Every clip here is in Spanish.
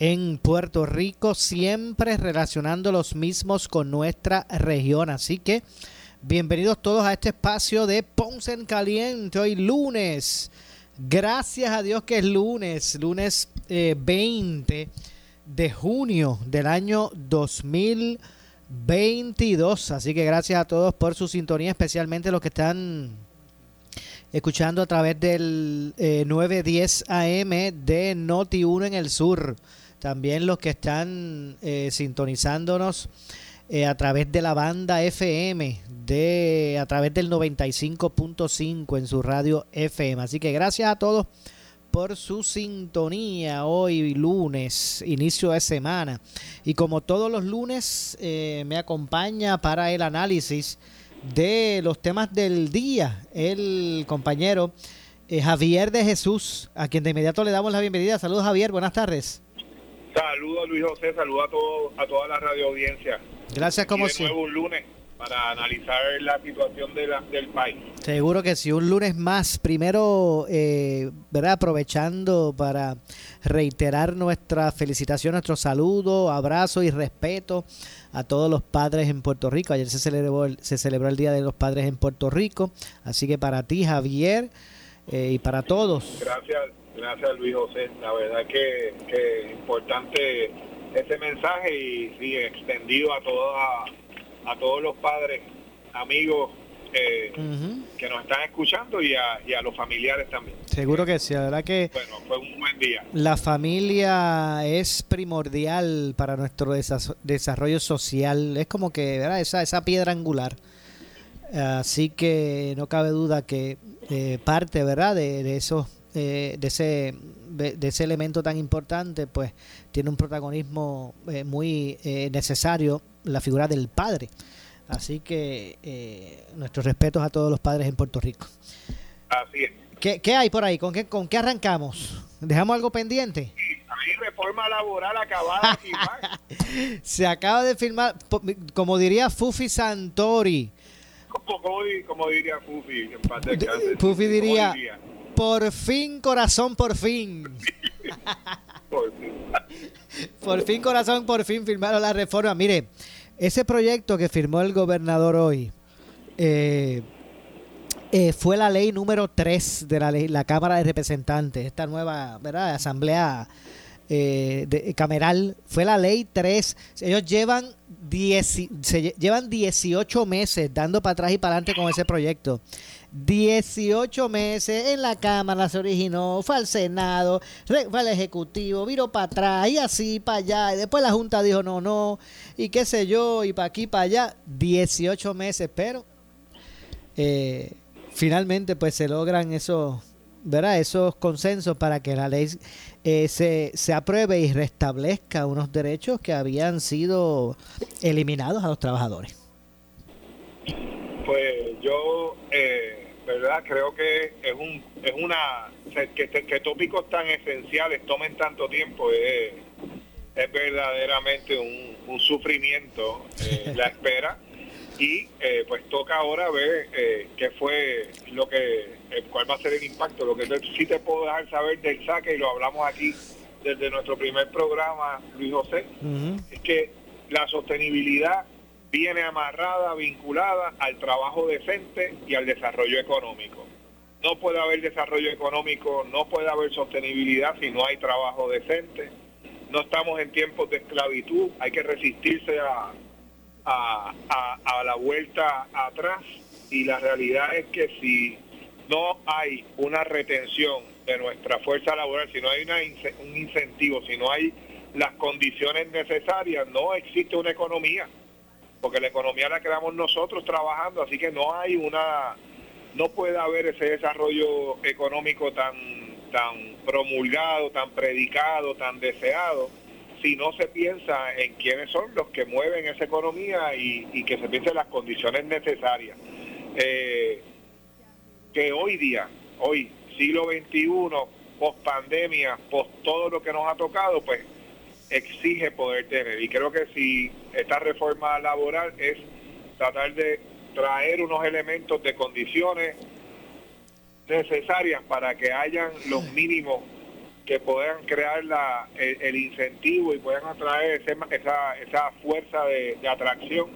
en Puerto Rico, siempre relacionando los mismos con nuestra región. Así que bienvenidos todos a este espacio de Ponce en Caliente, hoy lunes. Gracias a Dios que es lunes, lunes 20 eh, de junio del año 2022. Así que gracias a todos por su sintonía, especialmente los que están escuchando a través del 910 eh, AM de Noti 1 en el sur. También los que están eh, sintonizándonos eh, a través de la banda FM, de, a través del 95.5 en su radio FM. Así que gracias a todos por su sintonía hoy lunes, inicio de semana. Y como todos los lunes, eh, me acompaña para el análisis de los temas del día el compañero Javier de Jesús, a quien de inmediato le damos la bienvenida. Saludos Javier, buenas tardes. Saludos Luis José, saludos a, todo, a toda la radio audiencia. Gracias como siempre. un lunes para analizar la situación de la, del país. Seguro que sí, un lunes más. Primero, eh, ¿verdad? aprovechando para reiterar nuestra felicitación, nuestro saludo, abrazo y respeto a todos los padres en Puerto Rico. Ayer se celebró el, se celebró el Día de los Padres en Puerto Rico. Así que para ti, Javier, eh, y para todos. Gracias, Gracias Luis José, la verdad que, es importante ese mensaje y sí, extendido a toda, a todos los padres, amigos eh, que nos están escuchando y a, los familiares también. Seguro que sí, la verdad que bueno, fue un buen día. La familia es primordial para nuestro desarrollo social, es como que ¿verdad? Esa, esa piedra angular. Así que no cabe duda que eh, parte verdad de, de esos de, ese, de ese elemento tan importante, pues tiene un protagonismo eh, muy eh, necesario, la figura del padre. Así que eh, nuestros respetos a todos los padres en Puerto Rico. Así es. ¿Qué, qué hay por ahí? ¿Con qué, ¿Con qué arrancamos? ¿Dejamos algo pendiente? Hay reforma laboral acabada. Se acaba de firmar, como diría Fufi Santori. Como, como, diría Fufi, Fufi diría, por fin, corazón, por fin. por fin. corazón, por fin firmaron la reforma. Mire, ese proyecto que firmó el gobernador hoy eh, eh, fue la ley número 3 de la, la Cámara de Representantes, esta nueva ¿verdad? asamblea eh, cameral. Fue la ley 3. Ellos llevan, se, llevan 18 meses dando para atrás y para adelante con ese proyecto. 18 meses en la Cámara se originó, fue al Senado, fue al Ejecutivo, vino para atrás y así para allá. Y después la Junta dijo no, no, y qué sé yo, y para aquí, para allá. 18 meses, pero eh, finalmente pues se logran esos, ¿verdad? esos consensos para que la ley eh, se, se apruebe y restablezca unos derechos que habían sido eliminados a los trabajadores. Pues yo eh, ¿verdad? Creo que es un es una que, que tópicos tan esenciales tomen tanto tiempo es, es verdaderamente un, sufrimiento eh, la espera. Y eh, pues toca ahora ver eh, qué fue lo que cuál va a ser el impacto. Lo que sí te puedo dejar saber del saque y lo hablamos aquí desde nuestro primer programa Luis José es que la sostenibilidad viene amarrada, vinculada al trabajo decente y al desarrollo económico. No puede haber desarrollo económico, no puede haber sostenibilidad si no hay trabajo decente. No estamos en tiempos de esclavitud, hay que resistirse a, a, la vuelta atrás y la realidad es que si no hay una retención de nuestra fuerza laboral, si no hay un incentivo, si no hay las condiciones necesarias, no existe una economía, porque la economía la creamos nosotros trabajando, así que no hay una, no puede haber ese desarrollo económico tan, tan promulgado, tan predicado, tan deseado, si no se piensa en quiénes son los que mueven esa economía y, que se piense en las condiciones necesarias. Eh, que hoy día, hoy, siglo XXI, post pandemia, post todo lo que nos ha tocado, pues exige poder tener. Y creo que si esta reforma laboral es tratar de traer unos elementos de condiciones necesarias para que hayan los mínimos que puedan crear la, el, incentivo y puedan atraer esa, esa fuerza de, atracción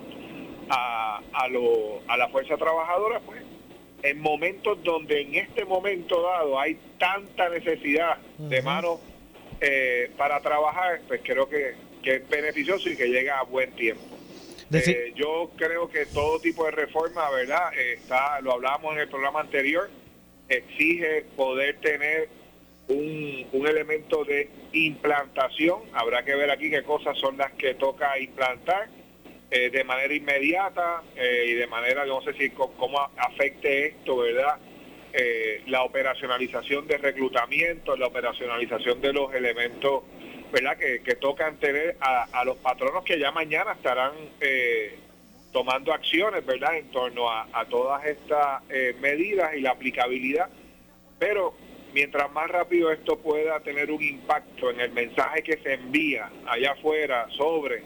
a, a, lo, a la fuerza trabajadora, pues en momentos donde en este momento dado hay tanta necesidad de manos eh, para trabajar, pues creo que, es beneficioso y que llega a buen tiempo. Eh, yo creo que todo tipo de reforma, ¿verdad? Eh, está, lo hablábamos en el programa anterior, exige poder tener un, elemento de implantación. Habrá que ver aquí qué cosas son las que toca implantar eh, de manera inmediata eh, y de manera, no sé si cómo afecte esto, ¿verdad? Eh, la operacionalización de reclutamiento, la operacionalización de los elementos, ¿verdad? Que, tocan tener a, los patronos que ya mañana estarán tomando acciones, ¿verdad? En torno a, todas estas medidas y la aplicabilidad. Pero mientras más rápido esto pueda tener un impacto en el mensaje que se envía allá afuera sobre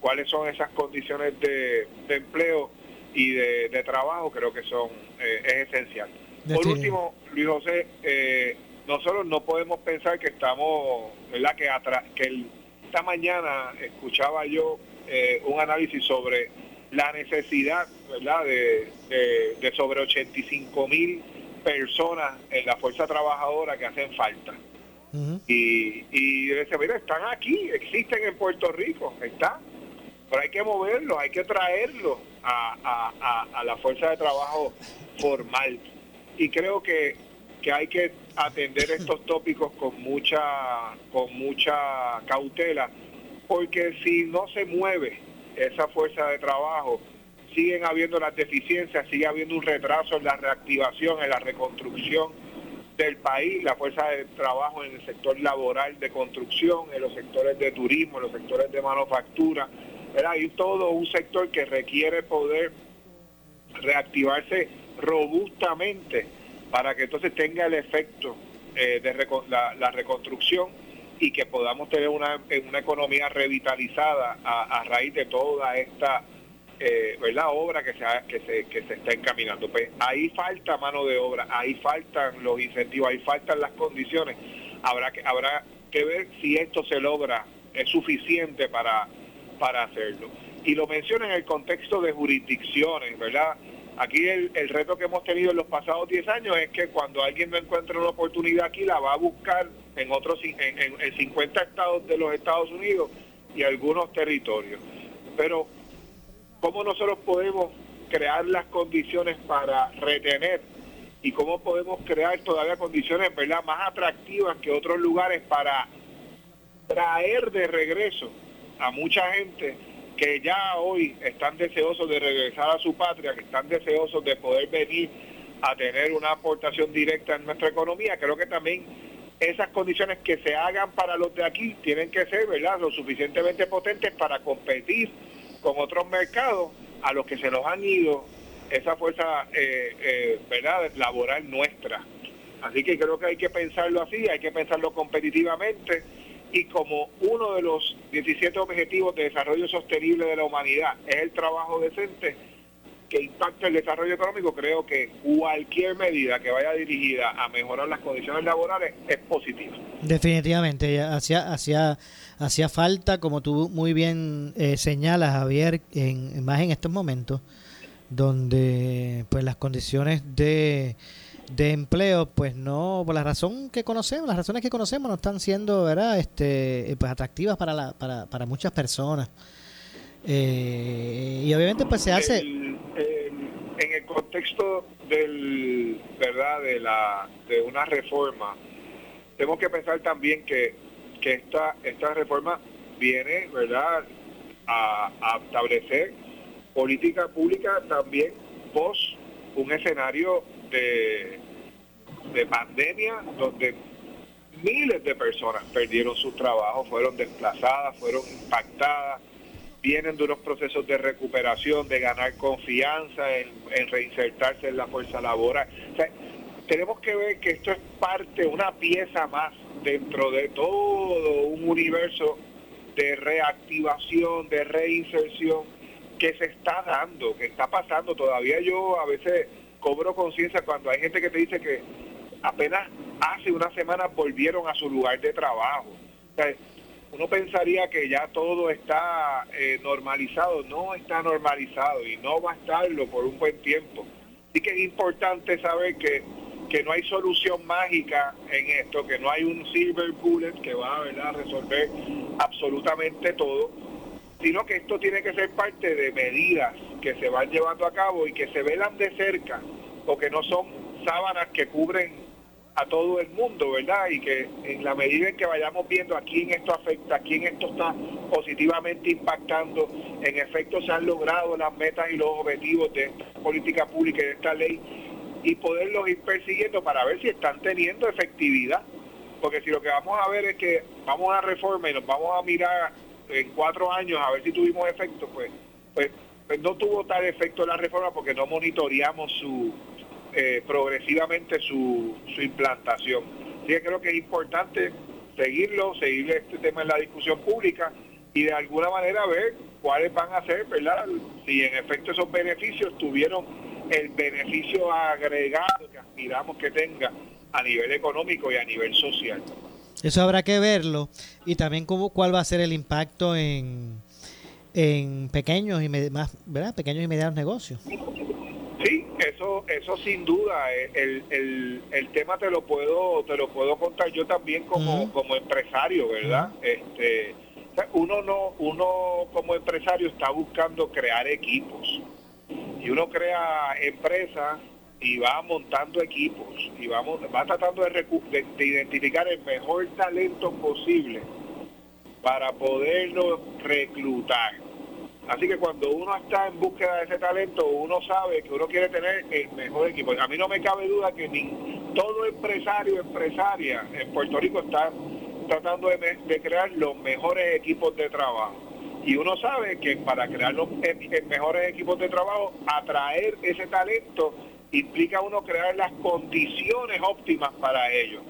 cuáles son esas condiciones de, empleo y de, trabajo, creo que son eh, es esencial. Por último, Luis José, eh, nosotros no podemos pensar que estamos, ¿verdad? Que, que esta mañana escuchaba yo eh, un análisis sobre la necesidad, ¿verdad? De, de, de sobre 85 mil personas en la fuerza trabajadora que hacen falta. Y, y dice, mira, están aquí, existen en Puerto Rico, están, pero hay que moverlos, hay que traerlos a, a, la fuerza de trabajo formal. Y creo que, que hay que atender estos tópicos con mucha, con mucha cautela, porque si no se mueve esa fuerza de trabajo, siguen habiendo las deficiencias, sigue habiendo un retraso en la reactivación, en la reconstrucción del país, la fuerza de trabajo en el sector laboral de construcción, en los sectores de turismo, en los sectores de manufactura. Hay todo un sector que requiere poder reactivarse robustamente para que entonces tenga el efecto eh, de la, reconstrucción y que podamos tener una, una economía revitalizada a, raíz de toda esta eh, obra que se, que, se, que se está encaminando. Pues ahí falta mano de obra, ahí faltan los incentivos, ahí faltan las condiciones. Habrá que, habrá que ver si esto se logra, es suficiente para, para hacerlo. Y lo menciono en el contexto de jurisdicciones, ¿verdad? Aquí el, el, reto que hemos tenido en los pasados 10 años es que cuando alguien no encuentra una oportunidad aquí, la va a buscar en otros en, en, en 50 estados de los Estados Unidos y algunos territorios. Pero cómo nosotros podemos crear las condiciones para retener y cómo podemos crear todavía condiciones ¿verdad? más atractivas que otros lugares para traer de regreso a mucha gente que ya hoy están deseosos de regresar a su patria, que están deseosos de poder venir a tener una aportación directa en nuestra economía. Creo que también esas condiciones que se hagan para los de aquí tienen que ser, ¿verdad?, lo suficientemente potentes para competir con otros mercados a los que se nos han ido esa fuerza eh, eh, verdad laboral nuestra. Así que creo que hay que pensarlo así, hay que pensarlo competitivamente y como uno de los 17 objetivos de desarrollo sostenible de la humanidad es el trabajo decente que impacta el desarrollo económico, creo que cualquier medida que vaya dirigida a mejorar las condiciones laborales es positiva. Definitivamente, hacía, hacía, hacía falta, como tú muy bien eh, señalas, Javier, en, más en estos momentos, donde pues las condiciones de, de empleo, pues no, por la razón que conocemos, las razones que conocemos no están siendo, ¿verdad? Este, pues atractivas para, la, para, para muchas personas. Eh, y obviamente pues se hace... en el contexto del, ¿verdad? De, la, de una reforma, tenemos que pensar también que, que esta, esta reforma viene, ¿verdad?, a, a establecer política pública también post un escenario de, de pandemia donde miles de personas perdieron su trabajo, fueron desplazadas, fueron impactadas, vienen de unos procesos de recuperación, de ganar confianza, en, reinsertarse en la fuerza laboral. tenemos que ver que esto es parte, una pieza más dentro de todo un universo de reactivación, de reinserción que se está dando, que está pasando. Todavía yo a veces cobro conciencia cuando hay gente que te dice que apenas hace una semana volvieron a su lugar de trabajo. uno pensaría que ya todo está eh, normalizado, no está normalizado y no va a estarlo por un buen tiempo. Así que es importante saber que, que no hay solución mágica en esto, que no hay un silver bullet que va a resolver absolutamente todo, sino que esto tiene que ser parte de medidas que se van llevando a cabo y que se velan de cerca, porque no son sábanas que cubren a todo el mundo, ¿verdad? Y que en la medida en que vayamos viendo a quién esto afecta, a quién esto está positivamente impactando, en efecto se han logrado las metas y los objetivos de esta política pública y de esta ley, y poderlos ir persiguiendo para ver si están teniendo efectividad. Porque si lo que vamos a ver es que vamos a reforma y nos vamos a mirar en cuatro años a ver si tuvimos efecto, pues, pues, pues no tuvo tal efecto la reforma porque no monitoreamos su eh, progresivamente su, su implantación. Así que creo que es importante seguirlo, seguir este tema en la discusión pública y de alguna manera ver cuáles van a ser, ¿verdad? Si en efecto esos beneficios tuvieron el beneficio agregado que aspiramos que tenga a nivel económico y a nivel social. Eso habrá que verlo y también cómo, cuál va a ser el impacto en, en pequeños y más, ¿verdad? pequeños y medianos negocios. Sí, eso, eso sin duda, eh, el, el, tema te lo puedo, te lo puedo contar yo también como, como empresario, ¿verdad? Este, uno no, uno como empresario está buscando crear equipos y uno crea empresas y va montando equipos y vamos, va tratando de, de identificar el mejor talento posible para poderlo reclutar Así que cuando uno está en búsqueda de ese talento, uno sabe que uno quiere tener el mejor equipo. A mí no me cabe duda que ni todo empresario, empresaria en Puerto Rico está tratando de, crear los mejores equipos de trabajo. Y uno sabe que para crear los mejores equipos de trabajo, atraer ese talento implica uno crear las condiciones óptimas para ellos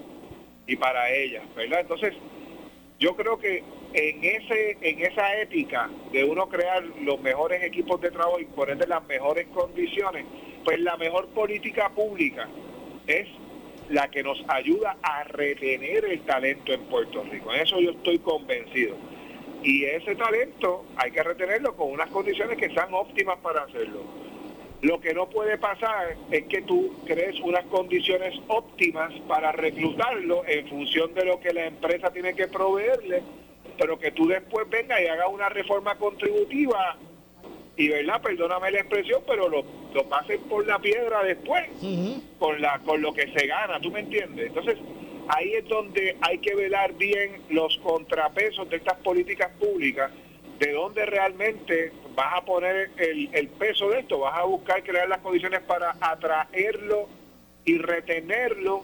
y para ellas, ¿verdad? Entonces, yo creo que en ese en esa ética de uno crear los mejores equipos de trabajo y ponerle las mejores condiciones, pues la mejor política pública es la que nos ayuda a retener el talento en Puerto Rico. En eso yo estoy convencido. Y ese talento hay que retenerlo con unas condiciones que sean óptimas para hacerlo. Lo que no puede pasar es que tú crees unas condiciones óptimas para reclutarlo en función de lo que la empresa tiene que proveerle, pero que tú después vengas y hagas una reforma contributiva y, ¿verdad? Perdóname la expresión, pero lo, lo pasen por la piedra después, con, la, con lo que se gana, ¿tú me entiendes? Entonces, ahí es donde hay que velar bien los contrapesos de estas políticas públicas, de dónde realmente vas a poner el, peso de esto, vas a buscar crear las condiciones para atraerlo y retenerlo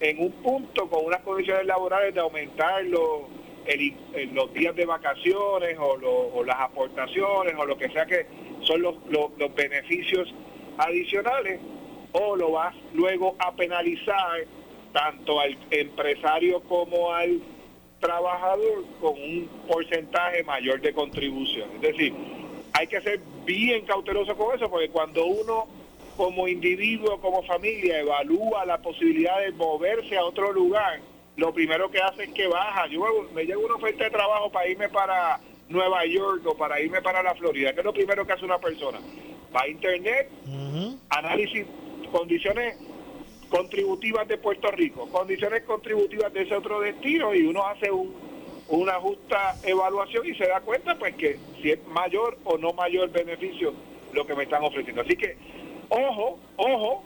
en un punto con unas condiciones laborales de aumentarlo en los días de vacaciones o, las aportaciones o lo que sea que son los, los, beneficios adicionales o lo vas luego a penalizar tanto al empresario como al trabajador con un porcentaje mayor de contribución. Es decir, hay que ser bien cauteloso con eso, porque cuando uno como individuo, como familia, evalúa la posibilidad de moverse a otro lugar, lo primero que hace es que baja. Yo me llega una oferta de trabajo para irme para Nueva York o para irme para la Florida, que es lo primero que hace una persona. Va a internet, análisis, condiciones contributivas de Puerto Rico, condiciones contributivas de ese otro destino y uno hace un una justa evaluación y se da cuenta pues que si es mayor o no mayor beneficio lo que me están ofreciendo. Así que, ojo, ojo,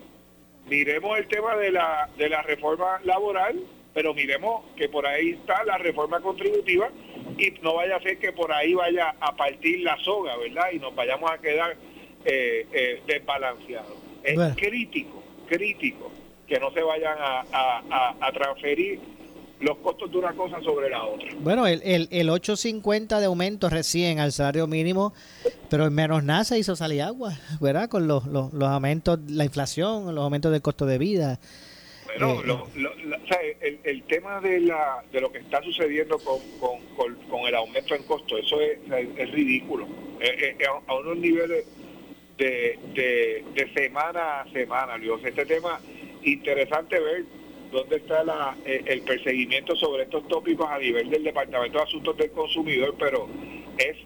miremos el tema de la, de la reforma laboral, pero miremos que por ahí está la reforma contributiva y no vaya a ser que por ahí vaya a partir la soga, ¿verdad? Y nos vayamos a quedar eh, eh, desbalanceados. Es crítico, crítico que no se vayan a, a transferir los costos de una cosa sobre la otra. Bueno, el, el, el 8.50 de aumento recién al salario mínimo, pero en menos nada se hizo salir agua, ¿verdad? Con los, los, los aumentos, la inflación, los aumentos del costo de vida. Bueno, eh, el, tema de, la, de lo que está sucediendo con, con, con, el aumento en costo, eso es, es ridículo. a unos niveles de, de, de semana a semana, Dios. Este tema, interesante ver dónde está la, eh, el perseguimiento sobre estos tópicos a nivel del Departamento de Asuntos del Consumidor, pero es,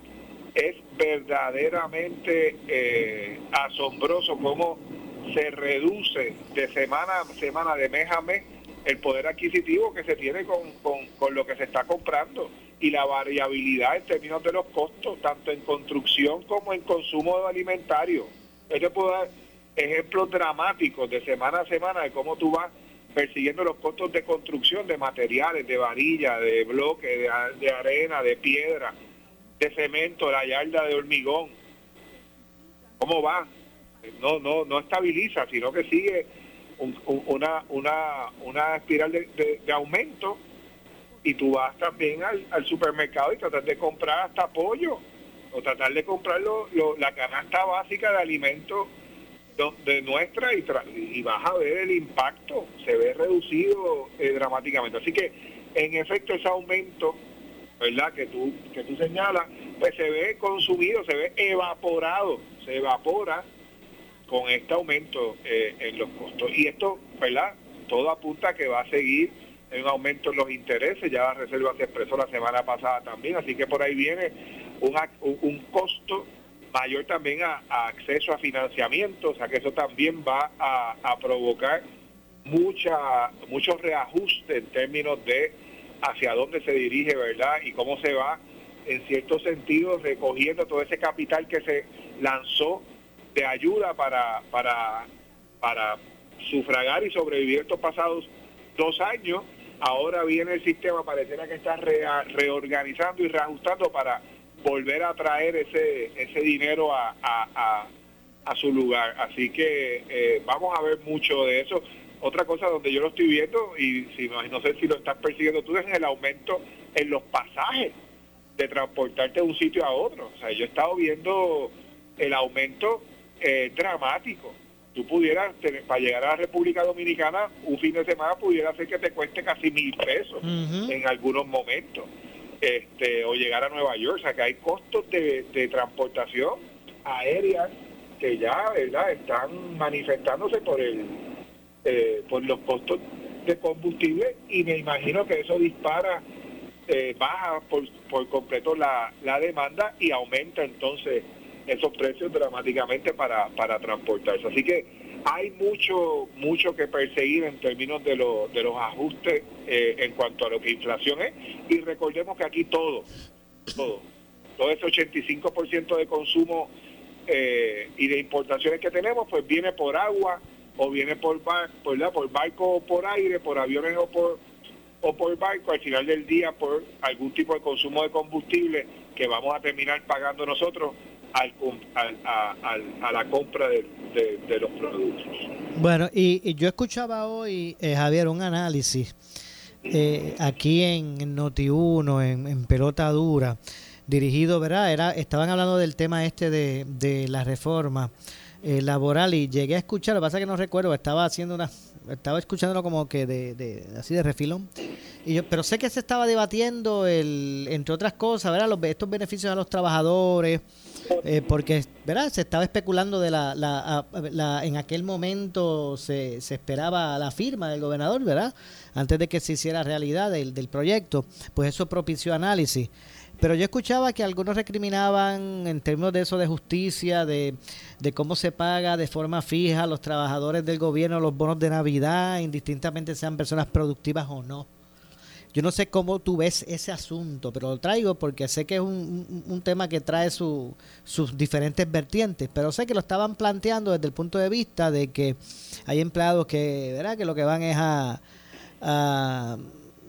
es verdaderamente eh, asombroso cómo se reduce de semana a semana, de mes a mes, el poder adquisitivo que se tiene con, con, lo que se está comprando y la variabilidad en términos de los costos, tanto en construcción como en consumo alimentario. Yo puedo dar ejemplos dramáticos de semana a semana de cómo tú vas persiguiendo los costos de construcción de materiales, de varilla, de bloque, de, arena, de piedra, de cemento, la yarda de hormigón. ¿Cómo va? No, no, no estabiliza, sino que sigue una, una, una espiral de, aumento y tú vas también al, supermercado y tratar de comprar hasta pollo o tratar de comprar la canasta básica de alimentos de nuestra y, vas a ver el impacto, se ve reducido eh, dramáticamente. Así que, en efecto, ese aumento, ¿verdad?, que tú, que tú señalas, pues se ve consumido, se ve evaporado, se evapora con este aumento eh, en los costos. Y esto, ¿verdad?, todo apunta a que va a seguir en un aumento en los intereses, ya la Reserva se expresó la semana pasada también, así que por ahí viene un, un costo mayor también a, acceso a financiamiento, o sea que eso también va a, provocar mucha muchos reajustes en términos de hacia dónde se dirige, ¿verdad? Y cómo se va, en cierto sentido, recogiendo todo ese capital que se lanzó de ayuda para, para, para sufragar y sobrevivir estos pasados dos años. Ahora viene el sistema, pareciera que está reorganizando y reajustando para volver a traer ese, ese dinero a, a, su lugar. Así que eh, vamos a ver mucho de eso. Otra cosa donde yo lo estoy viendo, y si no, no sé si lo estás persiguiendo tú, es el aumento en los pasajes de transportarte de un sitio a otro. O sea, yo he estado viendo el aumento eh, dramático. Tú pudieras, para llegar a la República Dominicana, un fin de semana pudiera ser que te cueste casi mil pesos en algunos momentos este, o llegar a Nueva York. O sea, que hay costos de, transportación aérea que ya verdad están manifestándose por el eh, por los costos de combustible y me imagino que eso dispara eh, baja por, por completo la, la demanda y aumenta entonces esos precios dramáticamente para, para transportarse. Así que hay mucho mucho que perseguir en términos de, de los ajustes eh, en cuanto a lo que inflación es. Y recordemos que aquí todo todo todo ese 85% de consumo eh, y de importaciones que tenemos pues viene por agua o viene por bar, por, por barco o por aire por aviones o por o por barco al final del día por algún tipo de consumo de combustible que vamos a terminar pagando nosotros al, a, la compra de, los productos. Bueno, y, yo escuchaba hoy, eh, Javier, un análisis eh, aquí en, Noti1, en, Pelota Dura, dirigido, ¿verdad? Era, estaban hablando del tema este de, la reforma eh, laboral y llegué a escuchar, lo que pasa que no recuerdo, estaba haciendo una, estaba escuchándolo como que de, de así de refilón. Y yo, pero sé que se estaba debatiendo, el, entre otras cosas, ¿verdad? Los, estos beneficios a los trabajadores, eh, porque ¿verdad? se estaba especulando de la, la, en aquel momento se, se, esperaba la firma del gobernador, ¿verdad? Antes de que se hiciera realidad del, del proyecto, pues eso propició análisis. Pero yo escuchaba que algunos recriminaban en términos de eso de justicia, de, de cómo se paga de forma fija a los trabajadores del gobierno los bonos de Navidad, indistintamente sean personas productivas o no. Yo no sé cómo tú ves ese asunto, pero lo traigo porque sé que es un, un tema que trae sus diferentes vertientes, pero sé que lo estaban planteando desde el punto de vista de que hay empleados que, ¿verdad? que lo que van es a, a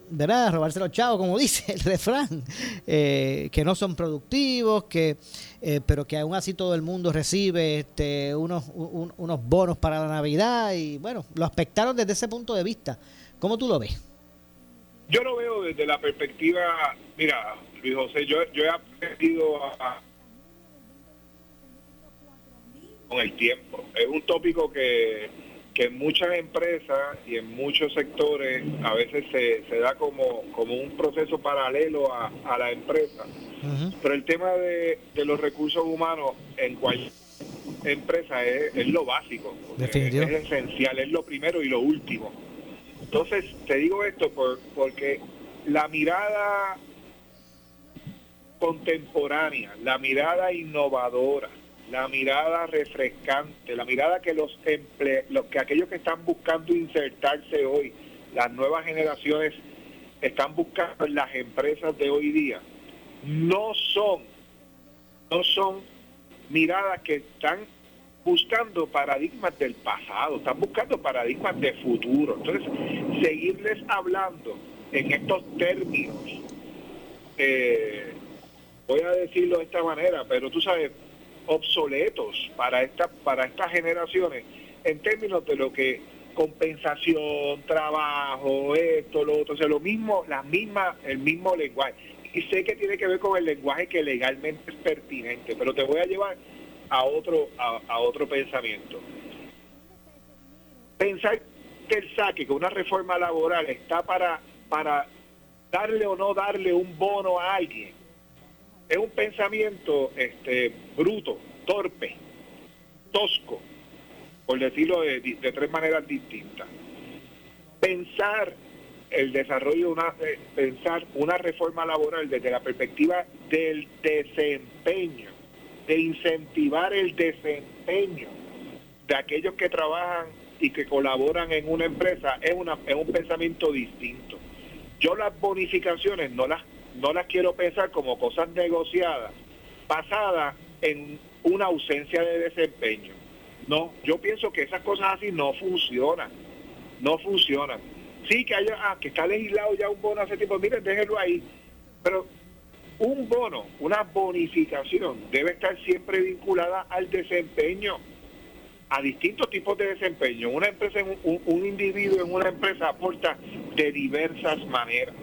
¿verdad? robarse los chavos, como dice el refrán, eh, que no son productivos, que eh, pero que aún así todo el mundo recibe este, unos, unos bonos para la Navidad y bueno, lo aspectaron desde ese punto de vista. ¿Cómo tú lo ves? Yo lo veo desde la perspectiva, mira, Luis José, yo, yo he aprendido a, con el tiempo. Es un tópico que que en muchas empresas y en muchos sectores a veces se, se da como, como un proceso paralelo a, la empresa. Pero el tema de, los recursos humanos en cualquier empresa es, lo básico, es, esencial, es lo primero y lo último. Entonces, te digo esto por, porque la mirada contemporánea, la mirada innovadora, la mirada refrescante, la mirada que los emple que aquellos que están buscando insertarse hoy, las nuevas generaciones están buscando en las empresas de hoy día, no son, no son miradas que están buscando paradigmas del pasado, están buscando paradigmas de futuro. Entonces, seguirles hablando en estos términos, eh, voy a decirlo de esta manera, pero tú sabes, obsoletos para esta para estas generaciones en términos de lo que compensación, trabajo, esto, lo otro, o sea, lo mismo, la misma, el mismo lenguaje. Y sé que tiene que ver con el lenguaje que legalmente es pertinente, pero te voy a llevar a otro, a, otro pensamiento. Pensar que el saque, que una reforma laboral está para, para darle o no darle un bono a alguien, es un pensamiento este, bruto, torpe, tosco, por decirlo de, tres maneras distintas. Pensar el desarrollo, una, eh, pensar una reforma laboral desde la perspectiva del desempeño, de incentivar el desempeño de aquellos que trabajan y que colaboran en una empresa, es, una, es un pensamiento distinto. Yo las bonificaciones no las no las quiero pensar como cosas negociadas, basadas en una ausencia de desempeño. No, yo pienso que esas cosas así no funcionan, no funcionan. Sí que haya, ah, que está legislado ya un bono hace tiempo, miren, déjenlo ahí, pero un bono, una bonificación debe estar siempre vinculada al desempeño, a distintos tipos de desempeño. Un, un individuo en una empresa aporta de diversas maneras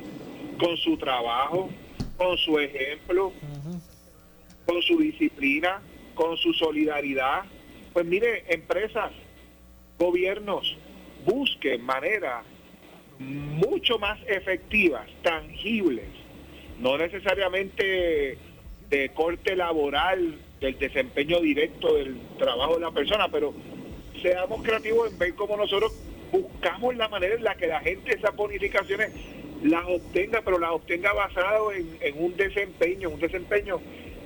con su trabajo, con su ejemplo, con su disciplina, con su solidaridad. Pues mire, empresas, gobiernos, busquen maneras mucho más efectivas, tangibles, no necesariamente de corte laboral, del desempeño directo del trabajo de la persona, pero seamos creativos en ver cómo nosotros buscamos la manera en la que la gente esas bonificaciones las obtenga, pero las obtenga basado en, un desempeño, un desempeño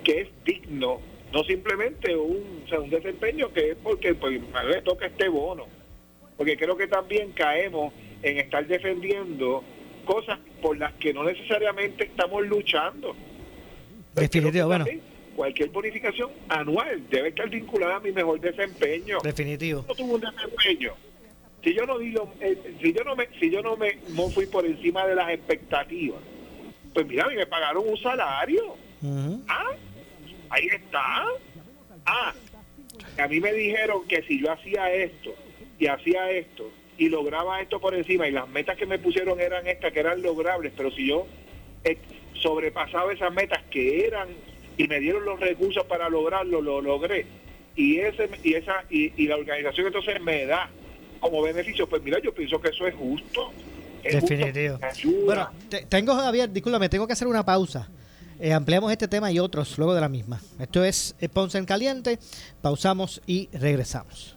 que es digno, no simplemente un, un desempeño que es porque pues, me toca este bono. Porque creo que también caemos en estar defendiendo cosas por las que no necesariamente estamos luchando. Definitivo, bueno. Cualquier bonificación anual debe estar vinculada a mi mejor desempeño. Definitivo. No tuvo un desempeño si yo no digo, eh, si yo no me, si yo no me fui por encima de las expectativas, pues mira, me pagaron un salario. Ah, ahí está. Ah, a mí me dijeron que si yo hacía esto y hacía esto y lograba esto por encima y las metas que me pusieron eran estas que eran logrables, pero si yo eh, sobrepasaba esas metas que eran y me dieron los recursos para lograrlo, lo logré. Y ese y esa y, y la organización entonces me da como beneficio, pues mira, yo pienso que eso es justo. Definitivo. bueno, tengo, Javier, discúlpame, tengo que hacer una pausa. Eh, ampliamos este tema y otros luego de la misma. Esto es eh, Ponce en Caliente. Pausamos y regresamos.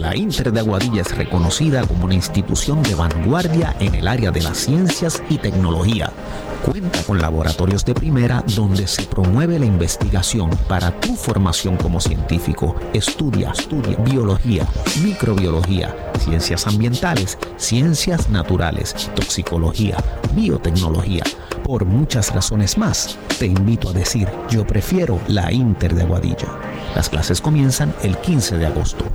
La Inter de Aguadilla es reconocida como una institución de vanguardia en el área de las ciencias y tecnología. Cuenta con laboratorios de primera donde se promueve la investigación para tu formación como científico. Estudia, estudia biología, microbiología, ciencias ambientales, ciencias naturales, toxicología, biotecnología. Por muchas razones más, te invito a decir, yo prefiero la Inter de Aguadilla. Las clases comienzan el 15 de agosto.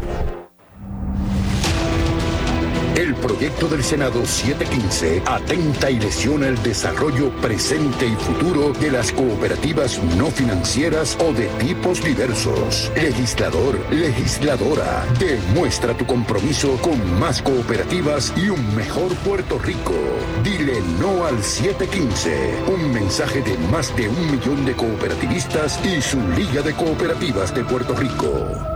El proyecto del Senado 715 atenta y lesiona el desarrollo presente y futuro de las cooperativas no financieras o de tipos diversos. Legislador, legisladora, demuestra tu compromiso con más cooperativas y un mejor Puerto Rico. Dile no al 715, un mensaje de más de un millón de cooperativistas y su Liga de Cooperativas de Puerto Rico.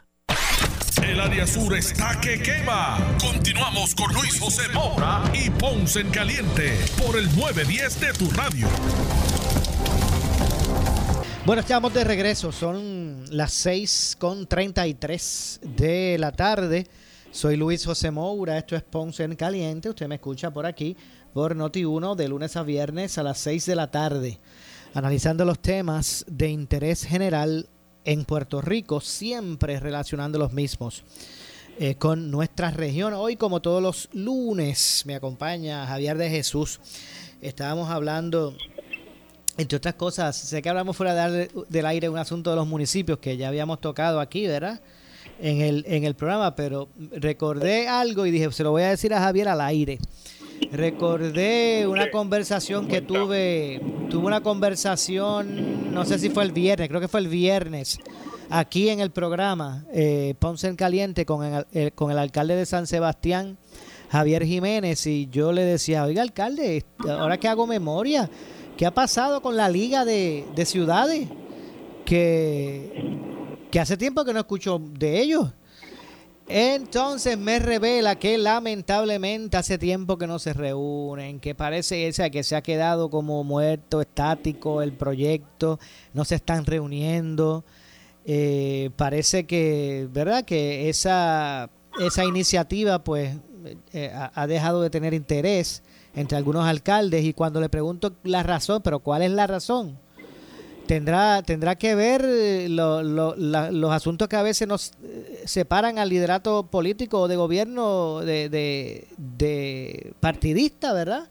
El área sur está que quema. Continuamos con Luis José Moura y Ponce en Caliente por el 910 de tu radio. Bueno, estamos de regreso. Son las 6 con 33 de la tarde. Soy Luis José Moura. Esto es Ponce en Caliente. Usted me escucha por aquí, por Noti1, de lunes a viernes a las 6 de la tarde. Analizando los temas de interés general en Puerto Rico, siempre relacionando los mismos eh, con nuestra región. Hoy, como todos los lunes, me acompaña Javier de Jesús. Estábamos hablando, entre otras cosas, sé que hablamos fuera de, del aire un asunto de los municipios que ya habíamos tocado aquí, ¿verdad? En el, en el programa, pero recordé algo y dije, se lo voy a decir a Javier al aire. Recordé una conversación que tuve, tuve una conversación, no sé si fue el viernes, creo que fue el viernes, aquí en el programa eh, Ponce en Caliente con el, el, con el alcalde de San Sebastián, Javier Jiménez, y yo le decía, oiga alcalde, ahora que hago memoria, ¿qué ha pasado con la Liga de, de Ciudades? Que, que hace tiempo que no escucho de ellos. Entonces me revela que lamentablemente hace tiempo que no se reúnen, que parece esa que se ha quedado como muerto, estático el proyecto, no se están reuniendo. Eh, parece que, ¿verdad? Que esa, esa iniciativa pues eh, ha dejado de tener interés entre algunos alcaldes y cuando le pregunto la razón, pero ¿cuál es la razón? Tendrá tendrá que ver lo, lo, la, los asuntos que a veces nos separan al liderato político o de gobierno de, de, de, partidista, ¿verdad?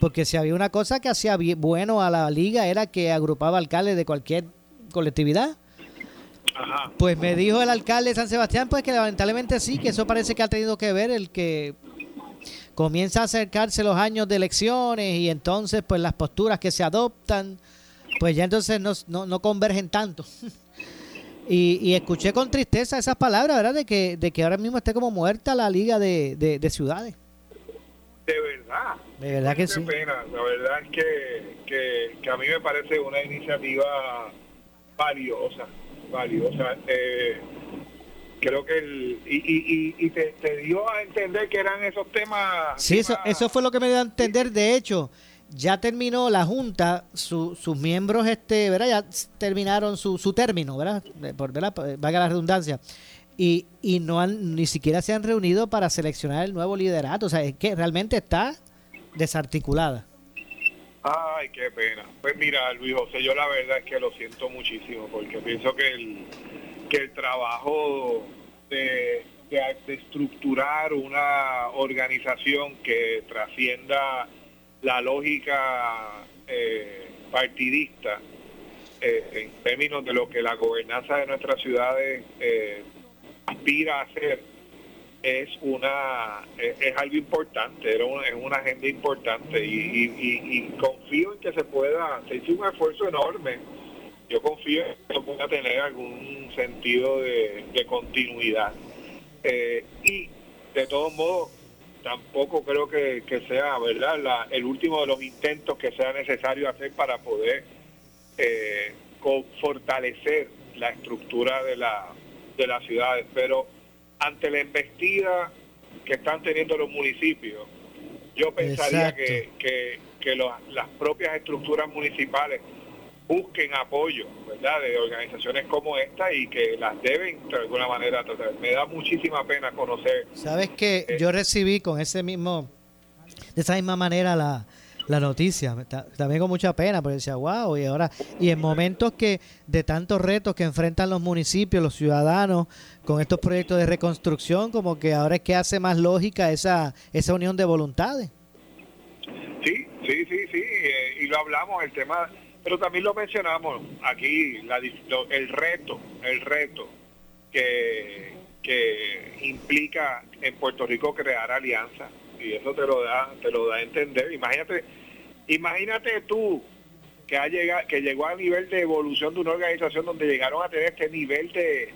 Porque si había una cosa que hacía bueno a la liga era que agrupaba alcaldes de cualquier colectividad. Ajá. Pues me dijo el alcalde de San Sebastián, pues que lamentablemente sí, que eso parece que ha tenido que ver el que comienza a acercarse los años de elecciones y entonces pues las posturas que se adoptan pues ya entonces no, no, no convergen tanto. y, y, escuché con tristeza esas palabras, ¿verdad? De que, de que ahora mismo esté como muerta la liga de, de, de ciudades. De verdad. De verdad que sí. pena. La verdad es que, que, que a mí me parece una iniciativa valiosa. Valiosa. Eh, creo que el, y, y, y, y te, te, dio a entender que eran esos temas. Sí, eso, eso fue lo que me dio a entender. De hecho, ya terminó la Junta, su- sus miembros, este, ¿verdad? Ya terminaron su, su término, ¿verdad? Eh, Por, ¿verdad? Por- Valga la redundancia. Y, y no han, ni siquiera se han reunido para seleccionar el nuevo liderato. O sea, es que realmente está desarticulada. Ay, qué pena. Pues mira, Luis José, yo la verdad es que lo siento muchísimo porque pienso que el, que el trabajo de- de estructurar una organización que trascienda la lógica eh, partidista eh, en términos de lo que la gobernanza de nuestras ciudades eh, aspira a hacer es una es, algo importante, era una- es una agenda importante y confío en que se pueda, se hizo un esfuerzo enorme, yo confío en que pueda tener algún sentido de, de continuidad. Eh, y de todos modos, tampoco creo que, que sea verdad la- el último de los intentos que sea necesario hacer para poder eh, fortalecer la estructura de, la, de las ciudades. Pero ante la embestida que están teniendo los municipios, yo pensaría Exacto. que, que, las propias estructuras municipales busquen apoyo, ¿verdad?, de organizaciones como esta y que las deben de alguna manera tratar. Me da muchísima pena conocer Sabes que Eh. yo recibí con ese mismo, de esa misma manera la, la noticia, también con mucha pena, porque decía, wow, y ahora, y en momentos que de tantos retos que enfrentan los municipios, los ciudadanos, con estos proyectos de reconstrucción, como que ahora es que hace más lógica esa, esa unión de voluntades. Sí, sí, sí, sí, eh, y lo hablamos, el tema, pero también lo mencionamos aquí, el reto, el reto que, que implica en Puerto Rico crear alianzas, y eso te lo da, te lo da a entender. Imagínate, imagínate tú que ha llegado, que llegó a nivel de evolución de una organización donde llegaron a tener este nivel de,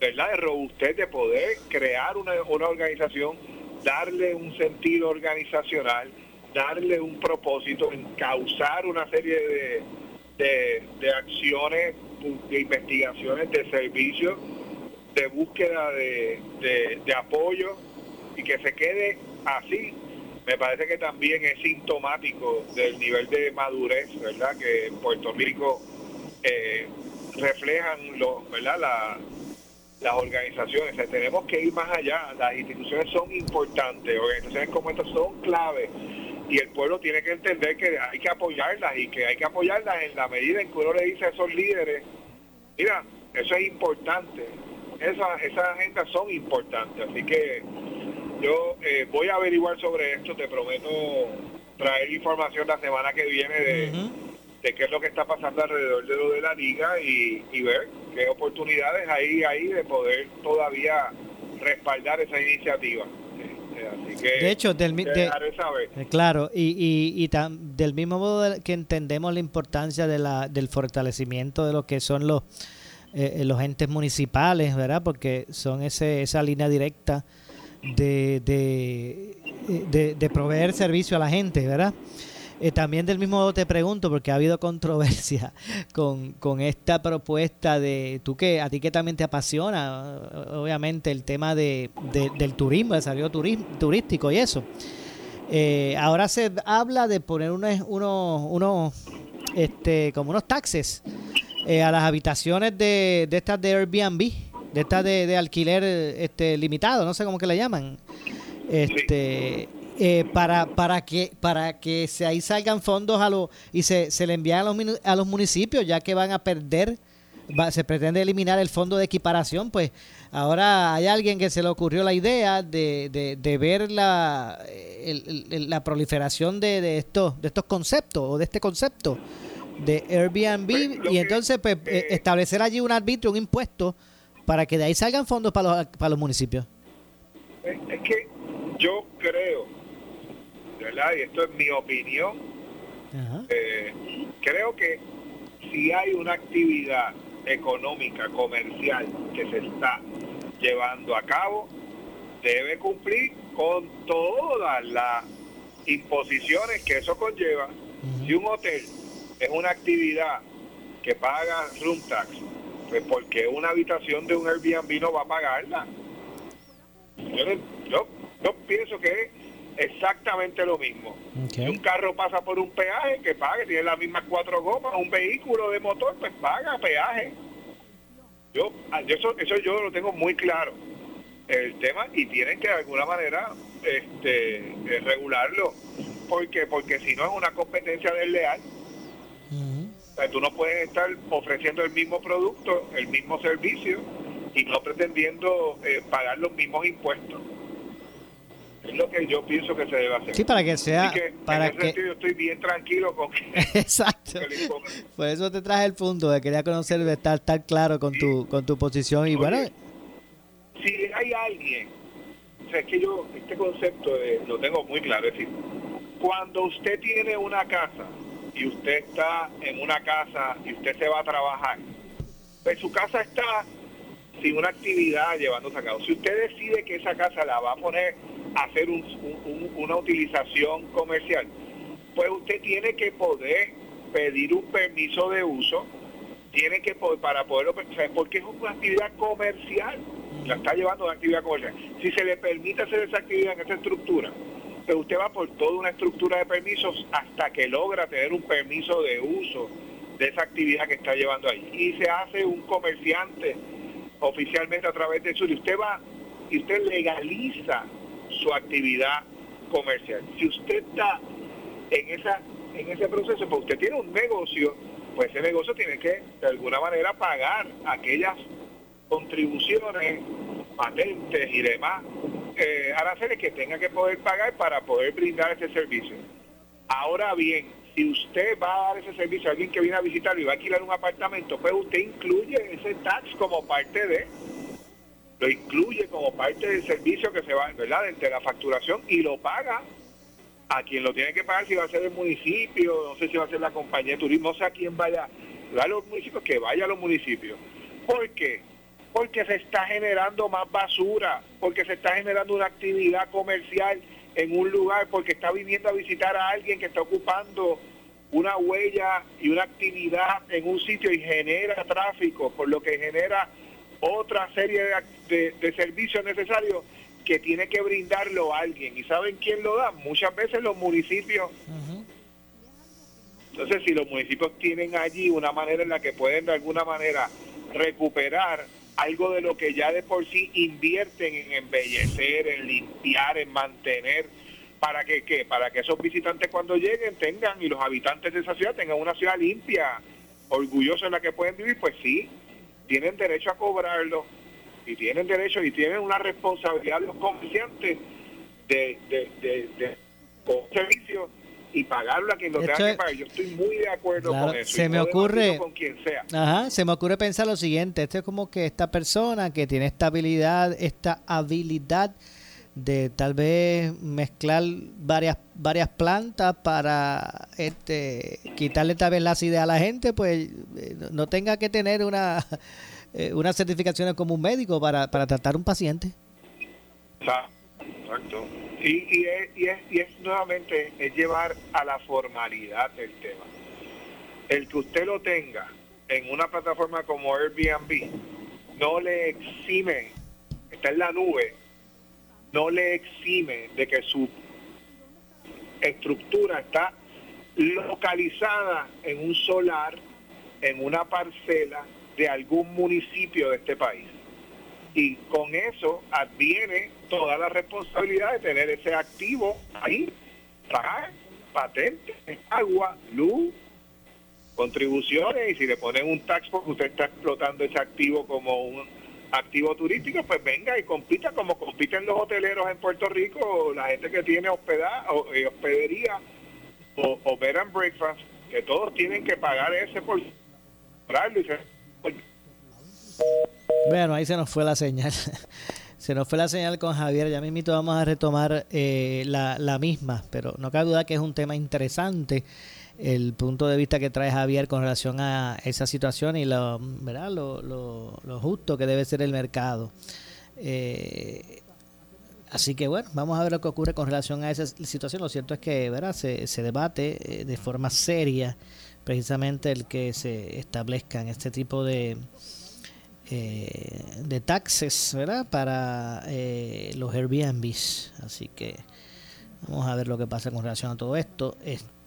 ¿verdad? de robustez de poder crear una, una organización, darle un sentido organizacional, darle un propósito, causar una serie de, de, acciones, de investigaciones, de servicios, de búsqueda de, de- apoyo y que se quede así, me parece que también es sintomático del nivel de madurez, ¿verdad? Que en Puerto Rico eh, reflejan los, ¿verdad? La- las organizaciones. Tenemos que ir más allá. Las instituciones son importantes, organizaciones como estas son claves y el pueblo tiene que entender que hay que apoyarlas y que hay que apoyarlas en la medida en que uno le dice a esos líderes, mira, eso es importante, Esa- esas agendas son importantes, así que yo eh, voy a averiguar sobre esto, te prometo traer información la semana que viene de, de qué es lo que está pasando alrededor de lo de la liga y, y ver qué oportunidades hay ahí de poder todavía respaldar esa iniciativa. Así que De hecho, del de- saber. Eh, Claro, y, y, y del mismo modo que entendemos la importancia de la, del fortalecimiento de lo que son los, eh, eh, los entes municipales, ¿verdad? Porque son ese, esa línea directa de, de, de, de proveer servicio a la gente, ¿verdad? Eh, también del mismo modo te pregunto, porque ha habido controversia con, con esta propuesta de, tú que a ti que también te apasiona, obviamente, el tema de, de- del turismo, el desarrollo turismo, turístico y eso. Eh, ahora se habla de poner unos, unos, unos este, como unos taxes eh, a las habitaciones de, de estas de Airbnb, de estas de, de alquiler este, limitado, no sé cómo que le llaman. Este, eh, para, para que para que se ahí salgan fondos a los y se, se le envían a los, a los municipios ya que van a perder va- se pretende eliminar el fondo de equiparación pues ahora hay alguien que se le ocurrió la idea de, de, de ver la el- el- la proliferación de, de estos de estos conceptos o de este concepto de Airbnb y entonces pues, eh, establecer allí un arbitrio un impuesto para que de ahí salgan fondos para los, para los municipios. Es, es que yo creo, ¿verdad? Y esto es mi opinión, eh, creo que si hay una actividad económica, comercial que se está llevando a cabo, debe cumplir con todas las imposiciones que eso conlleva. Si un hotel es una actividad que paga room tax, pues porque una habitación de un Airbnb no va a pagarla. Yo, yo, yo pienso que exactamente lo mismo. Si un carro pasa por un peaje, que pague, tiene las mismas cuatro gomas, un vehículo de motor, pues paga peaje. Yo, ah, eso, eso yo lo tengo muy claro, el tema, y tienen que de alguna manera este, eh, regularlo, porque porque si no es una competencia desleal. O sea, tú no puedes estar ofreciendo el mismo producto, el mismo servicio y no pretendiendo eh, pagar los mismos impuestos. Es lo que yo pienso que se debe hacer. Sí, para que sea, que para en ese que, sentido estoy bien tranquilo con que, exacto. que. Por eso te traje el punto, de quería conocer, de estar, estar claro con tu, con tu posición y Oye, bueno, si hay alguien, o sea, es que yo este concepto de- lo tengo muy claro, es decir, cuando usted tiene una casa y usted está en una casa y usted se va a trabajar, pues su casa está sin una actividad llevándose a cabo. Si usted decide que esa casa la va a poner hacer un- un- un- una utilización comercial, pues usted tiene que poder pedir un permiso de uso, tiene que poder, para poderlo, sea, porque es una actividad comercial, la está llevando una actividad comercial. Si se le permite hacer esa actividad en esa estructura, pues usted va por toda una estructura de permisos hasta que logra tener un permiso de uso de esa actividad que está llevando ahí. Y se hace un comerciante oficialmente a través de eso y usted va y usted legaliza su actividad comercial. Si usted está en esa en ese proceso, pues usted tiene un negocio, pues ese negocio tiene que de alguna manera pagar aquellas contribuciones, patentes y demás eh, aranceles que tenga que poder pagar para poder brindar ese servicio. Ahora bien, si usted va a dar ese servicio a alguien que viene a visitarlo y va a alquilar un apartamento, pues usted incluye ese tax como parte de, lo incluye como parte del servicio que se va, ¿verdad?, de la facturación y lo paga a quien lo tiene que pagar, si va a ser el municipio, no sé si va a ser la compañía de turismo, no sé a quién vaya, a los municipios, que vaya a los municipios. ¿Por qué? Porque se está generando más basura, porque se está generando una actividad comercial en un lugar, porque está viniendo a visitar a alguien que está ocupando una huella y una actividad en un sitio y genera tráfico, por lo que genera otra serie de, de- de servicios necesarios que tiene que brindarlo a alguien. ¿Y saben quién lo da? Muchas veces los municipios. Entonces, si los municipios tienen allí una manera en la que pueden de alguna manera recuperar algo de lo que ya de por sí invierten en embellecer, en limpiar, en mantener, para que ¿qué? para que esos visitantes cuando lleguen tengan y los habitantes de esa ciudad tengan una ciudad limpia, orgullosa en la que pueden vivir, pues sí, tienen derecho a cobrarlo y tienen derecho y tienen una responsabilidad los comerciantes de, de, de, de- con servicio y pagarlo a quien lo tenga que pagar. Yo estoy muy de acuerdo Claro, con eso. se me no ocurre- con quien sea. Ajá, se me ocurre pensar lo siguiente, esto es como que esta persona que tiene esta habilidad, esta habilidad de tal vez mezclar varias varias plantas para este quitarle tal vez la acidez a la gente, pues eh, no- tenga que tener una eh, unas certificaciones como un médico para, para tratar un paciente. Exacto. Y, y, es, y, es, y es nuevamente es llevar a la formalidad del tema. El que usted lo tenga en una plataforma como Airbnb no le exime, está en la nube, no le exime de que su estructura está localizada en un solar, en una parcela de algún municipio de este país. Y con eso adviene toda la responsabilidad de tener ese activo ahí, pagar patentes, agua, luz, contribuciones y si le ponen un tax porque usted está explotando ese activo como un activo turístico, pues venga y compita como compiten los hoteleros en Puerto Rico, la gente que tiene hospeda, o, eh, hospedería o, o bed and breakfast, que todos tienen que pagar ese por Bueno, ahí se nos fue la señal. Se nos fue la señal con Javier. Ya mismito vamos a retomar eh, la, la misma, pero no cabe duda que es un tema interesante el punto de vista que trae Javier con relación a esa situación y lo, ¿verdad? Lo, lo, justo que debe ser el mercado. Eh, así que bueno, vamos a ver lo que ocurre con relación a esa situación. Lo cierto es que ¿verdad? Se, se debate eh, de forma seria precisamente el que se establezcan este tipo de, eh, de taxes, ¿verdad? Para eh, los Airbnbs. Así que Vamos a ver lo que pasa con relación a todo esto.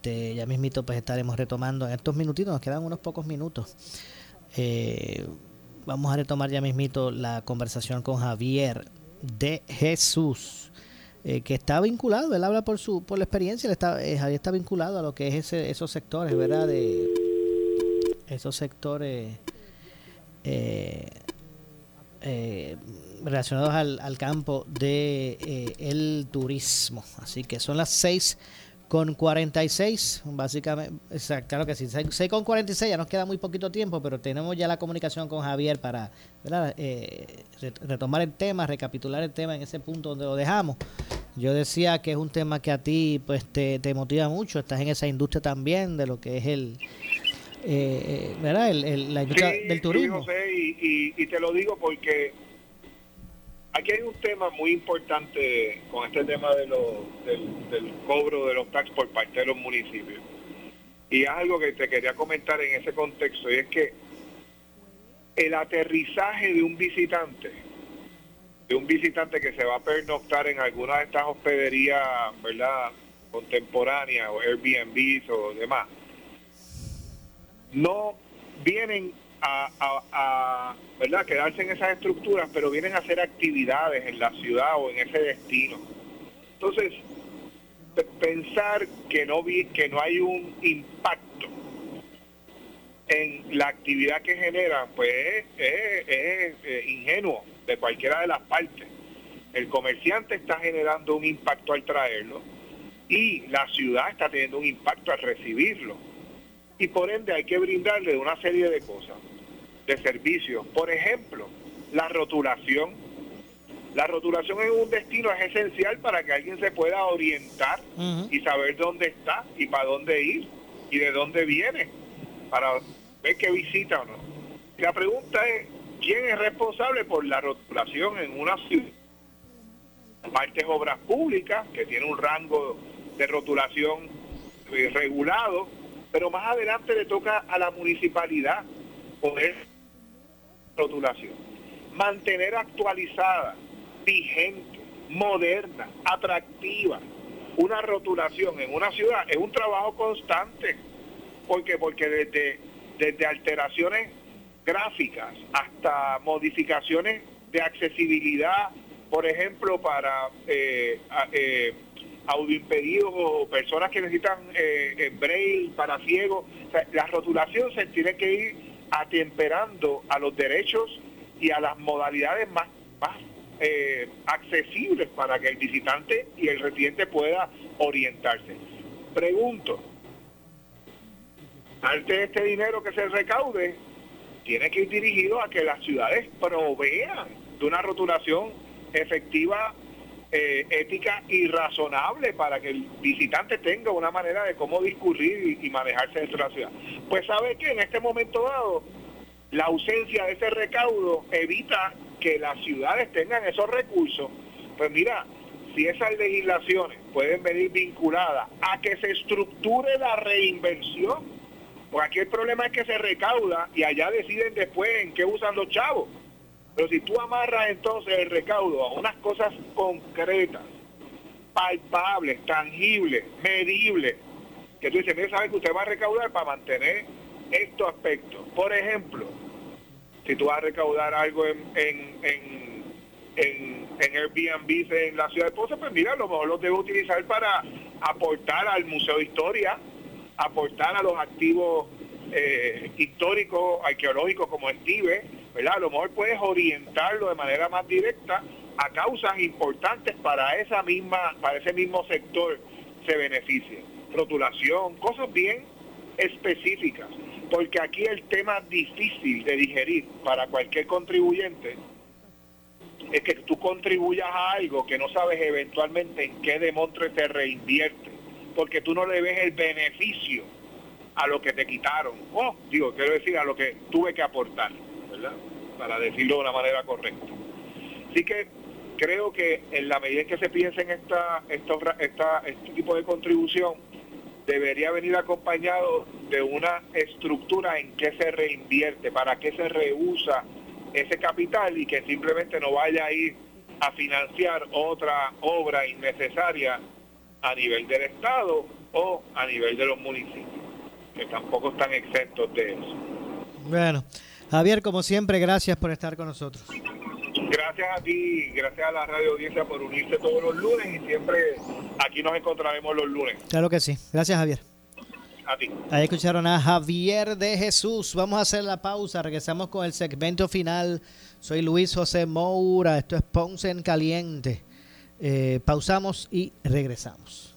Este, ya mismito pues estaremos retomando en estos minutitos, nos quedan unos pocos minutos. Eh, vamos a retomar ya mismito la conversación con Javier de Jesús, eh, que está vinculado, él habla por su por la experiencia, está, eh, Javier está vinculado a lo que es ese, esos sectores, ¿verdad? De esos sectores relacionados al, al campo de el turismo. Así que son las 6 con 46, básicamente, claro que sí, 6, con 46, ya nos queda muy poquito tiempo, pero tenemos ya la comunicación con Javier para eh, retomar el tema, recapitular el tema en ese punto donde lo dejamos. Yo decía que es un tema que a ti pues te, te motiva mucho, estás en esa industria también de lo que es el, eh, ¿verdad? El, la industria del turismo. Sí, José, y, y te lo digo porque Aquí hay un tema muy importante con este tema de del, cobro de los taxes por parte de los municipios. Y es algo que te quería comentar en ese contexto, y es que el aterrizaje de un visitante, de un visitante que se va a pernoctar en alguna de estas hospederías, ¿verdad?, contemporáneas o Airbnb o demás, no vienen a, ¿verdad? quedarse en esas estructuras, pero vienen a hacer actividades en la ciudad o en ese destino. Entonces, pensar que no, que no hay un impacto en la actividad que genera, pues es, es ingenuo de cualquiera de las partes. El comerciante está generando un impacto al traerlo y la ciudad está teniendo un impacto al recibirlo y por ende hay que brindarle una serie de cosas, de servicios. Por ejemplo, la rotulación. La rotulación en un destino es esencial para que alguien se pueda orientar y saber dónde está y para dónde ir y de dónde viene para ver qué visita o no. La pregunta es, ¿quién es responsable por la rotulación en una ciudad? Partes obras públicas, que tiene un rango de rotulación eh, regulado, pero más adelante le toca a la municipalidad poder rotulación, mantener actualizada, vigente, moderna, atractiva, una rotulación en una ciudad es un trabajo constante. ¿Por Porque desde, desde alteraciones gráficas hasta modificaciones de accesibilidad, por ejemplo, para eh, eh, audioimpedidos o personas que necesitan eh, braille para ciegos. la rotulación se tiene que ir atemperando a los derechos y a las modalidades más, más eh, accesibles para que el visitante y el residente pueda orientarse. Pregunto, parte de este dinero que se recaude tiene que ir dirigido a que las ciudades provean de una rotulación efectiva eh, ética y razonable para que el visitante tenga una manera de cómo discurrir y, manejarse dentro de la ciudad. Pues sabe que en este momento dado, la ausencia de ese recaudo evita que las ciudades tengan esos recursos. Pues mira, si esas legislaciones pueden venir vinculadas a que se estructure la reinversión, pues aquí el problema es que se recauda y allá deciden después en qué usan los chavos. Pero si tú amarras entonces el recaudo a unas cosas concretas, palpables, tangibles, medibles, que tú dices, mira, sabes que usted va a recaudar para mantener estos aspectos. Por ejemplo, si tú vas a recaudar algo en, en, en, en, Airbnb en la ciudad de Ponce, pues mira, a lo mejor lo debe utilizar para aportar al Museo de Historia, aportar a los activos eh, históricos, arqueológicos como A lo mejor puedes orientarlo de manera más directa a causas importantes para esa misma, para ese mismo sector se beneficie. Rotulación, cosas bien específicas, porque aquí el tema difícil de digerir para cualquier contribuyente es que tú contribuyas a algo que no sabes eventualmente en qué demontre te reinvierte, porque tú no le ves el beneficio a lo que te quitaron, o digo, quiero decir, a lo que tuve que aportar. Para decirlo de una manera correcta. Así que creo que en la medida en que se piense en esta, esta, este tipo de contribución, debería venir acompañado de una estructura en que se reinvierte, para que se reusa ese capital y que simplemente no vaya a ir a financiar otra obra innecesaria a nivel del Estado o a nivel de los municipios, que tampoco están exentos de eso. Bueno, Javier, como siempre, gracias por estar con nosotros. Gracias a ti, gracias a la radio audiencia por unirse todos los lunes y siempre aquí nos encontraremos los lunes. Claro que sí. Gracias, Javier. A ti. Ahí escucharon a Javier de Jesús. Vamos a hacer la pausa. Regresamos con el segmento final. Soy Luis José Moura. Esto es Ponce en Caliente. Eh, pausamos y regresamos.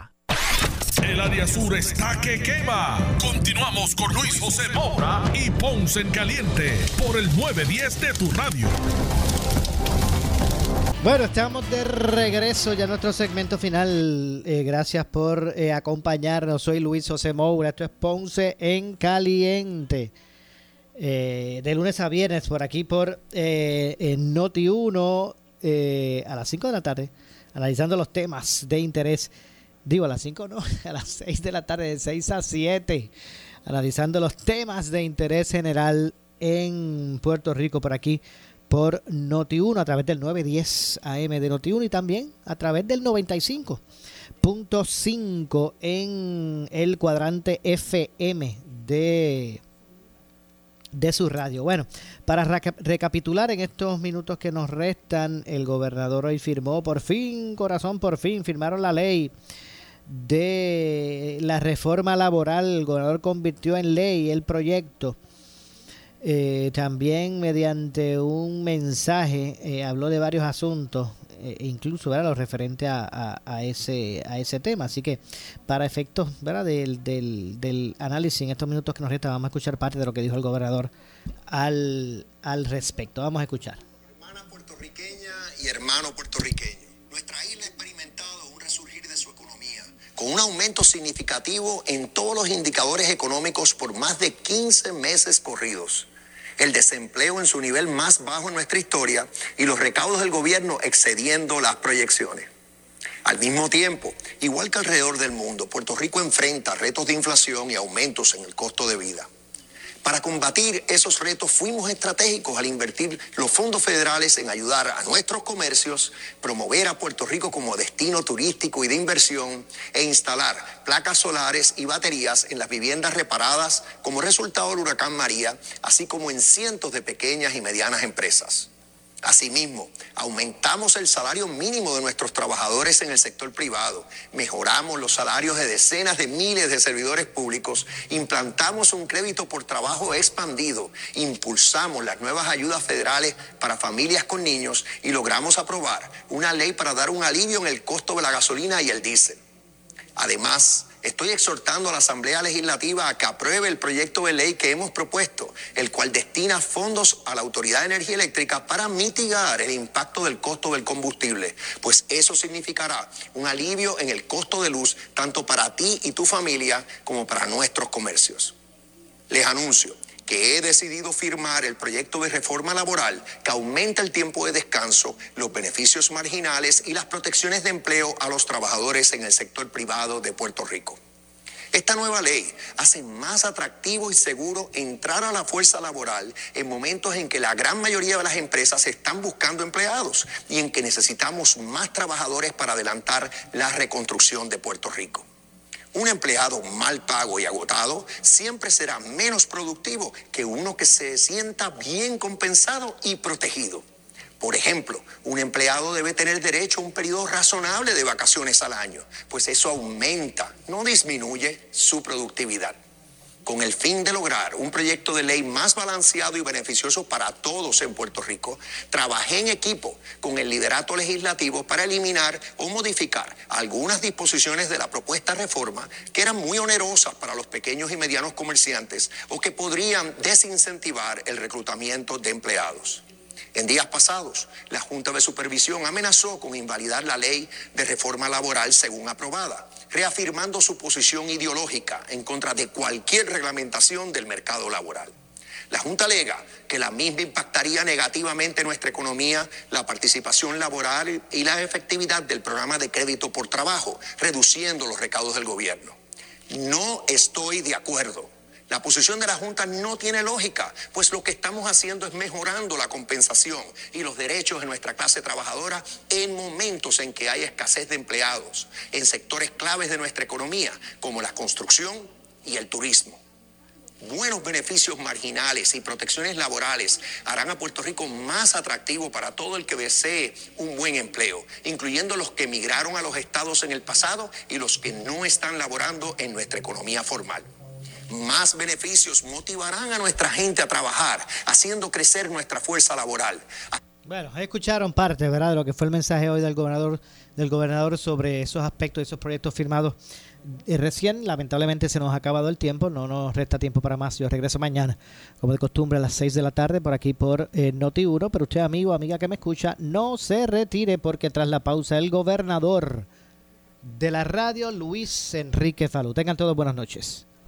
El área sur está que quema. Continuamos con Luis José Moura y Ponce en Caliente por el 910 de tu radio. Bueno, estamos de regreso ya a nuestro segmento final. Eh, gracias por eh, acompañarnos. Soy Luis José Moura. Esto es Ponce en Caliente. Eh, de lunes a viernes por aquí por Noti 1 a las 5 de la tarde, analizando los temas de interés Digo, a las 5 no, a las 6 de la tarde, de 6 a 7, analizando los temas de interés general en Puerto Rico por aquí por Noti1 a través del 910 AM de Noti1 y también a través del 95.5 en el cuadrante FM de de su radio. Bueno, para recapitular en estos minutos que nos restan, el gobernador hoy firmó, por fin, corazón, por fin, firmaron la ley de la reforma laboral, el gobernador convirtió en ley el proyecto. Eh, también mediante un mensaje eh, habló de varios asuntos, eh, incluso ¿verdad? lo referente a, ese, a ese tema. Así que para efectos ¿verdad? Del, del, del análisis en estos minutos que nos restan, vamos a escuchar parte de lo que dijo el gobernador al, al respecto. Vamos a escuchar. Hermana puertorriqueña y hermano puertorriqueño, nuestra isla con un aumento significativo en todos los indicadores económicos por más de 15 meses corridos. El desempleo en su nivel más bajo en nuestra historia y los recaudos del gobierno excediendo las proyecciones. Al mismo tiempo, igual que alrededor del mundo, Puerto Rico enfrenta retos de inflación y aumentos en el costo de vida. Para combatir esos retos fuimos estratégicos al invertir los fondos federales en ayudar a nuestros comercios, promover a Puerto Rico como destino turístico y de inversión e instalar placas solares y baterías en las viviendas reparadas como resultado del huracán María, así como en cientos de pequeñas y medianas empresas. Asimismo, aumentamos el salario mínimo de nuestros trabajadores en el sector privado, mejoramos los salarios de decenas de miles de servidores públicos, implantamos un crédito por trabajo expandido, impulsamos las nuevas ayudas federales para familias con niños y logramos aprobar una ley para dar un alivio en el costo de la gasolina y el diésel. Además, Estoy exhortando a la Asamblea Legislativa a que apruebe el proyecto de ley que hemos propuesto, el cual destina fondos a la Autoridad de Energía Eléctrica para mitigar el impacto del costo del combustible, pues eso significará un alivio en el costo de luz tanto para ti y tu familia como para nuestros comercios. Les anuncio que he decidido firmar el proyecto de reforma laboral que aumenta el tiempo de descanso, los beneficios marginales y las protecciones de empleo a los trabajadores en el sector privado de Puerto Rico. Esta nueva ley hace más atractivo y seguro entrar a la fuerza laboral en momentos en que la gran mayoría de las empresas están buscando empleados y en que necesitamos más trabajadores para adelantar la reconstrucción de Puerto Rico. Un empleado mal pago y agotado siempre será menos productivo que uno que se sienta bien compensado y protegido. Por ejemplo, un empleado debe tener derecho a un periodo razonable de vacaciones al año, pues eso aumenta, no disminuye su productividad. Con el fin de lograr un proyecto de ley más balanceado y beneficioso para todos en Puerto Rico, trabajé en equipo con el liderato legislativo para eliminar o modificar algunas disposiciones de la propuesta reforma que eran muy onerosas para los pequeños y medianos comerciantes o que podrían desincentivar el reclutamiento de empleados. En días pasados, la Junta de Supervisión amenazó con invalidar la ley de reforma laboral según aprobada, reafirmando su posición ideológica en contra de cualquier reglamentación del mercado laboral. La Junta alega que la misma impactaría negativamente nuestra economía, la participación laboral y la efectividad del programa de crédito por trabajo, reduciendo los recaudos del gobierno. No estoy de acuerdo. La posición de la Junta no tiene lógica, pues lo que estamos haciendo es mejorando la compensación y los derechos de nuestra clase trabajadora en momentos en que hay escasez de empleados, en sectores claves de nuestra economía, como la construcción y el turismo. Buenos beneficios marginales y protecciones laborales harán a Puerto Rico más atractivo para todo el que desee un buen empleo, incluyendo los que emigraron a los estados en el pasado y los que no están laborando en nuestra economía formal más beneficios motivarán a nuestra gente a trabajar, haciendo crecer nuestra fuerza laboral. Bueno, escucharon parte, ¿verdad?, de lo que fue el mensaje hoy del gobernador, del gobernador sobre esos aspectos, esos proyectos firmados eh, recién. Lamentablemente se nos ha acabado el tiempo, no nos resta tiempo para más. Yo regreso mañana, como de costumbre, a las 6 de la tarde por aquí por eh, Noti1. Pero usted, amigo, amiga que me escucha, no se retire porque tras la pausa el gobernador de la radio, Luis Enrique Falú. Tengan todos buenas noches.